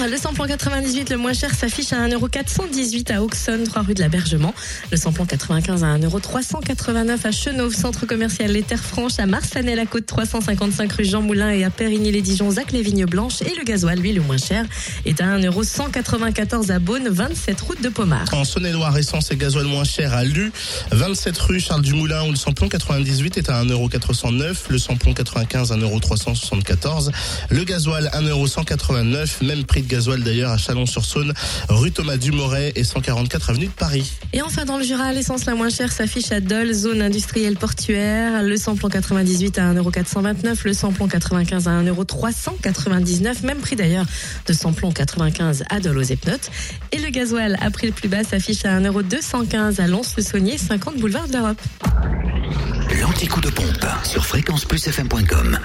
Côte le samplon 98 le moins cher s'affiche à 1,418€ à Auxonne, 3 rue de la Bergement. Le samplon 95 à 1,389€ à Chenauve, centre commercial Les Terres Franches, à Marsanet-la-Côte, 355 rue Jean Moulin et à Périgny-les-Dijon, Zac les Vignes Blanches. Et le gasoil, lui, le moins cher, est à 1,194€ à Beaune, 27 route de Pomard. En Saône-et-Loire, essence et gasoil moins cher à Lu, 27 rue Charles Dumoulin où le samplon 98 est à 1,409€, le samplon 95 à 1,374€, le gasoil 1,189€, même prix de gasoil d'ailleurs à Chalon-sur-Saône, rue Thomas Dumoret et 144 avenue de Paris. Et enfin, dans le Jura, l'essence la moins chère s'affiche à Dole, zone industrielle portuaire. Le samplon 98 à 1,429€, le samplon 95 à 1,399€, même prix d'ailleurs de samplon 95 à Dole aux Epnotes. Et le gasoil à prix le plus bas s'affiche à 1,215€ à Lons-le-Saunier, 50 boulevard de l'Europe. L'anti-coup de pompe sur fréquenceplusfm.com.